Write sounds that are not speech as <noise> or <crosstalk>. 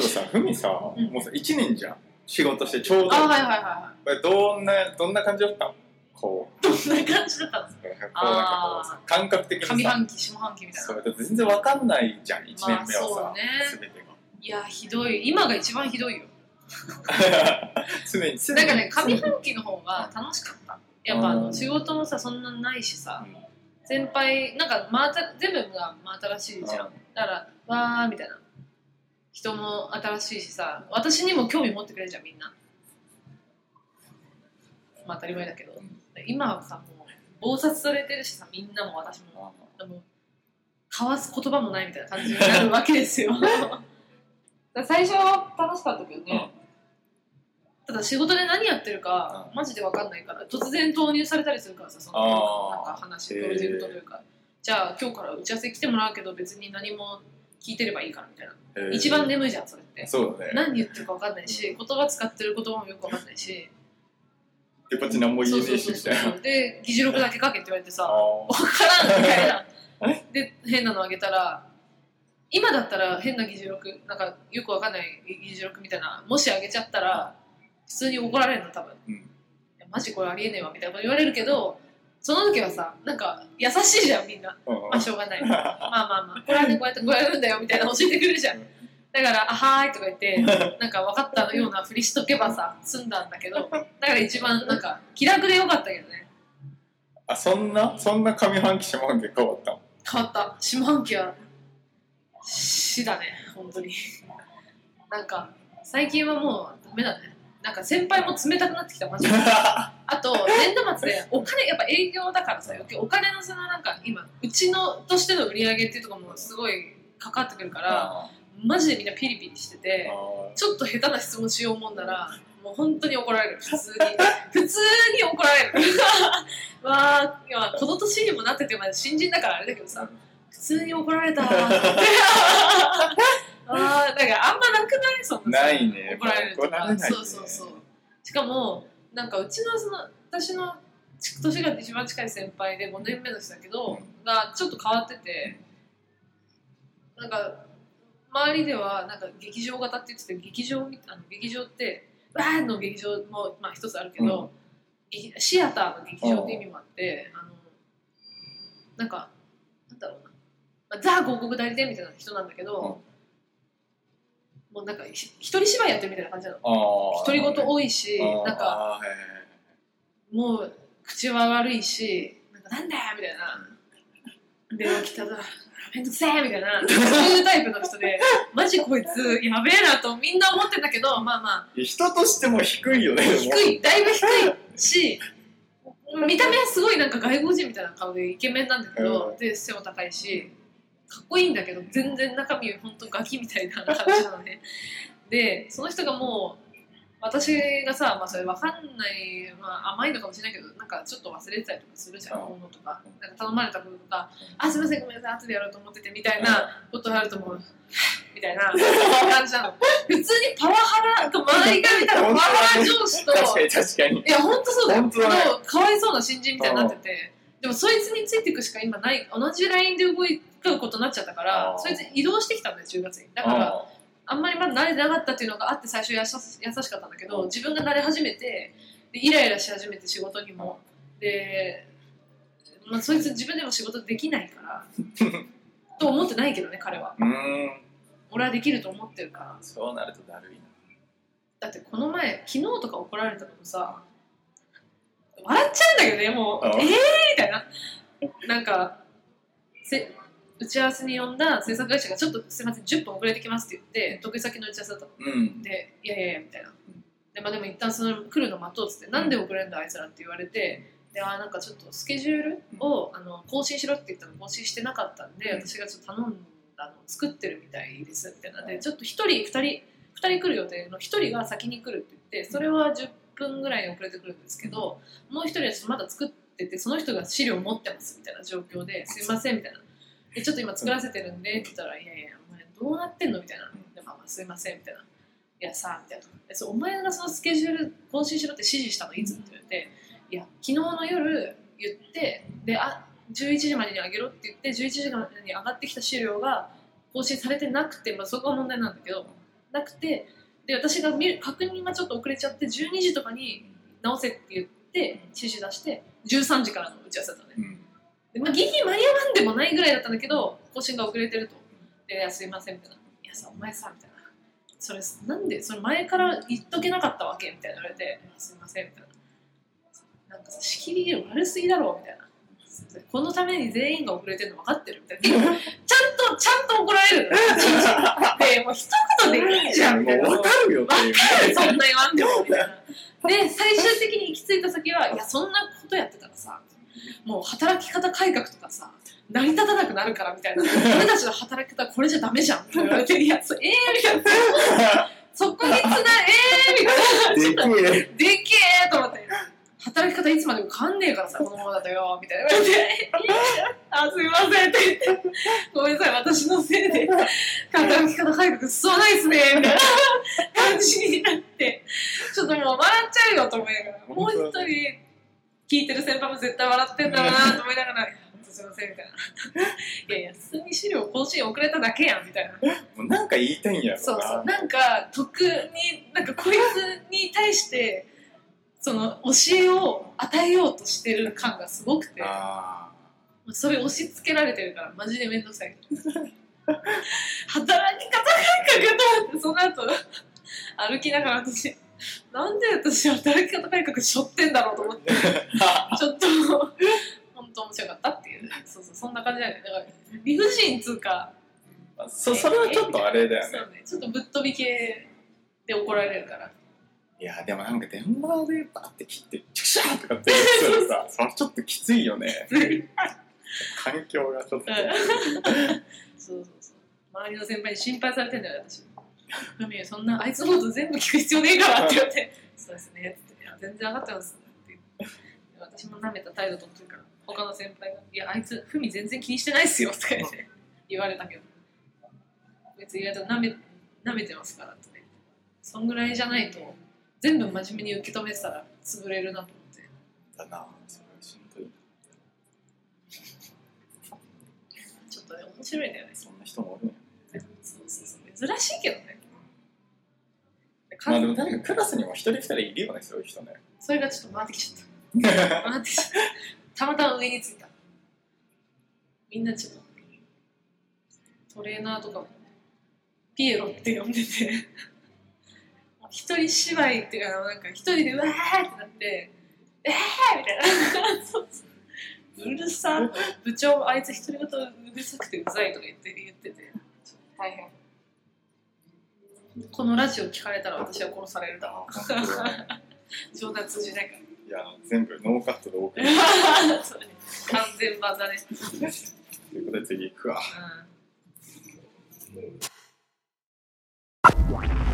そういえばさふみさ、うん。もうさ1年じゃん。仕事してちょうど。あはいはいはいはこれどんなどんな感じだった？こう。いどんな感じだったんですか？こうなんかこうさ感覚的にさ。上半期下半期みたいな。それだって全然わかんないじゃん1年目はさ、まあそうね。全てが。いやひどい。今が一番ひどいよ。<laughs> 常になんかね上半期の方が楽しかった。やっぱあうん。の仕事もさそんなないしさうん。先輩なんかまた全部が真新しいじゃん。だからわーみたいな人も新しいしさ私にも興味持ってくれるじゃんみんな。まあ当たり前だけど。今はさもう忙殺されてるしさみんなも私も。でも交わす言葉もないみたいな感じになるわけですよ。<laughs> 最初は楽しかったけどね、ただ仕事で何やってるかうん。マジで分かんないから突然投入されたりするからさそのなんか話プロジェクトというか。じゃあ今日から打ち合わせ来てもらうけど別に何も聞いてればいいからみたいな、へー。一番眠いじゃんそれって。そうだね。何言ってるか分かんないし言葉使ってる言葉もよく分かんないし。でこっち何も言えねえしみたいな。で議事録だけ書けって言われてさあ分からんみたいな。<laughs> で変なのあげたら今だったら変な議事録なんかよくわかんない議事録みたいなもしあげちゃったら普通に怒られるの多分、うん。いやマジこれありえねえわみたいなこと言われるけどその時はさなんか優しいじゃんみんな。ーうん。まあしょうがない。<laughs> まあまあまあこれはねこうやってこうやるんだよみたいなの教えてくれるじゃん。だから「あはーい」とか言ってなんか分かったようなふりしとけばさ済んだんだけどだから一番なんか気楽でよかったけどね。あそんな？そんな上半期下半期変わったの？変わった。下半期は死だね本当に。なんか最近はもうダメだね。なんか先輩も冷たくなってきたマジで <laughs> あと年度末でお金やっぱ営業だからさお金のそのなんか今うちのとしての売り上げっていうところもすごいかかってくるからあマジでみんなピリピリしててーちょっと下手な質問しようもんならもう本当に怒られる。普通に。<laughs> 普通に怒られる。<laughs> わあいやこの年にもなってて新人だからあれだけどさ普通に怒られたって <laughs> あーなんかあんまなくないそんなさないね怒られるとか、ね。そうそうそう。しかもなんかうちのその私の年が一番近い先輩で5年目の人だけど、うん。がちょっと変わっててなんか周りではなんか劇場型って言ってて劇場みあの劇場ってわーの劇場もまあ一つあるけど、劇シアターの劇場って意味もあって、あのなんかなんだろうな、まあ、ザ広告代理店みたいな人なんだけど、もうなんかひ一人芝居やってるみたいな感じなの。独り言多いしなんかもう口は悪いしなんかなんだよみたいな。電話来たらめんどくせえみたいな。そういうタイプの人で <laughs> マジこいつやべえなとみんな思ってんだけどまあまあ。人としても低いよね低いだいぶ低いし見た目はすごいなんか外国人みたいな顔でイケメンなんだけど、うん。で背も高いしかっこいいんだけど全然中身本当ガキみたいな感じなのね。<laughs> でその人がもう私がさ、まあ、それ分かんない、まあ、甘いのかもしれないけどなんかちょっと忘れてたりとかするじゃん、うん。ものとか。なんか頼まれたこととか「あすいませんごめんなさい後でやろうと思ってて」みたいなことがあると思う。みたいな感じなの。<laughs> 普通にパワハラ周りから見たらパワハラ上司と確かに確かに。いや本当そうだよ。かわいそうな新人みたいになってて。でもそいつについていくしか今ない。同じラインで動くことになっちゃったからそいつ移動してきたんだよ10月に。だからああんまりまだ慣れてなかったっていうのがあって最初優し優しかったんだけど自分が慣れ始めてでイライラし始めて仕事にも。で、まあ、そいつ自分でも仕事できないから <laughs> と思ってないけどね彼は。ーうーん。俺はできると思ってるから。そうなるとだるいな。だってこの前昨日とか怒られたのもさ笑っちゃうんだけどねもう。あえーみたいな。なんかせ打ち合わせに呼んだ制作会社がちょっとすいません10分遅れてきますって言って得意先の打ち合わせだったの。うん。でいやいやいやみたいな。で,、まあ、でも一旦その来るの待とうっつってなんで遅れるんだあいつらって言われてであーなんかちょっとスケジュールをあの更新しろって言ったの更新してなかったんでうん。私がちょっと頼んだのを作ってるみたいですみたいな。でちょっと1人2人2人来る予定の1人が先に来るって言ってそれは10分ぐらい遅れてくるんですけどもう1人はちょっとまだ作っててその人が資料持ってますみたいな状況ですいませんみたいなでちょっと今作らせてるんでって言ったら「いやいやお前どうなってんの?」みたいな「でまあまあすいません」みたいな「いやさ」みたいなえそう「お前がそのスケジュール更新しろって指示したのいつ?」って言われて「いや昨日の夜言ってであ11時までにあげろ」って言って11時までに上がってきた資料が更新されてなくて、まあ、そこが問題なんだけどなくてで私が見る確認がちょっと遅れちゃって12時とかに直せって言って指示出して13時からの打ち合わせだったのね。うん。で、まあ、ギリ間に合わんでもないぐらいだったんだけど更新が遅れてると。でいやすいませんみたいな「いやさお前さ」みたいな「それなんでそれ前から言っとけなかったわけ?」みたいな言われて「いやすいません」みたいな。なんかさ仕切り悪すぎだろみたいな。このために全員が遅れてるの分かってるみたいな。ちゃんとちゃんと怒られる <laughs> でもう一言でいいじゃんみたいなもう分かるよそんな言わんでも。みたいな。で最終的に行き着いた先はいやそんなことやってたらさもう働き方改革とかさ成り立たなくなるからみたいな。俺たちの働き方これじゃダメじゃんって言われていやそええー、みたいな。そこにつなええー、みたいな。でけえ。でけえと思って。働き方いつまでも変わんねえからさこのままだとよみたいな。言われて「あすいません」って言って「ごめんなさい私のせいで。働き方改革進まないっすね」みたいな。感じになって。ちょっともう笑っちゃうよと思いながら。もう一人聞いてる先輩も絶対笑ってんだろうなと思いながら「すいません」みたいな「いやいや普通に資料更新遅れただけやん」みたいな。もうなんか言いたいんやろな。そうそうなんか得になんかこいつに対してその教えを与えようとしてる感がすごくてあそれ押し付けられてるからマジで面倒くさい <laughs> 働き方改革と思ってその後歩きながら私なんで私働き方改革しょってんだろうと思って。<laughs> ちょっと本当面白かったっていう。そうそうそんな感じだよね。だから理不尽つうか。あそそれはちょっとあれだよね。ね。ちょっとぶっ飛び系で怒られるから。いやでもなんか電話でバーって切ってチクシャーとかって言ってたらさ <laughs> それちょっときついよね。環境がちょっと。<laughs> そうそうそう。周りの先輩に心配されてんだよ私「<laughs> ふみそんなあいつのこと全部聞く必要ねえから」って言って「そうですね」って「いや全然分かってます」って私も舐めた態度取ってるから他の先輩が「いやあいつふみ全然気にしてないっすよ」とか言って <laughs> 言われたけど。別に意外と舐め舐めてますからってね。そんぐらいじゃないと全部真面目に受け止めてたら潰れるなと思って。だなそれはしんどい。ちょっとね面白いんだよね。そんな人もおるんやそうそうそう。珍しいけどねまあでも確かにクラスにも一人二人いるよねそういう人ね。それがちょっと回ってきちゃった。<laughs> 回ってきちゃった。たまたま上についた。みんなちょっとトレーナーとかもピエロって呼んでて。一人芝居っていうかなんか一人でうわーってなってえーみたいな。そうそう。うるさ。部長あいつ一人ごとうるさくてうざいとか言って言ってて。ちょっと大変このラジオ聞かれたら私は殺されるだろう。冗談通じないから。いや全部ノーカットでお送り完全版だね。ということで次いくわ、うん。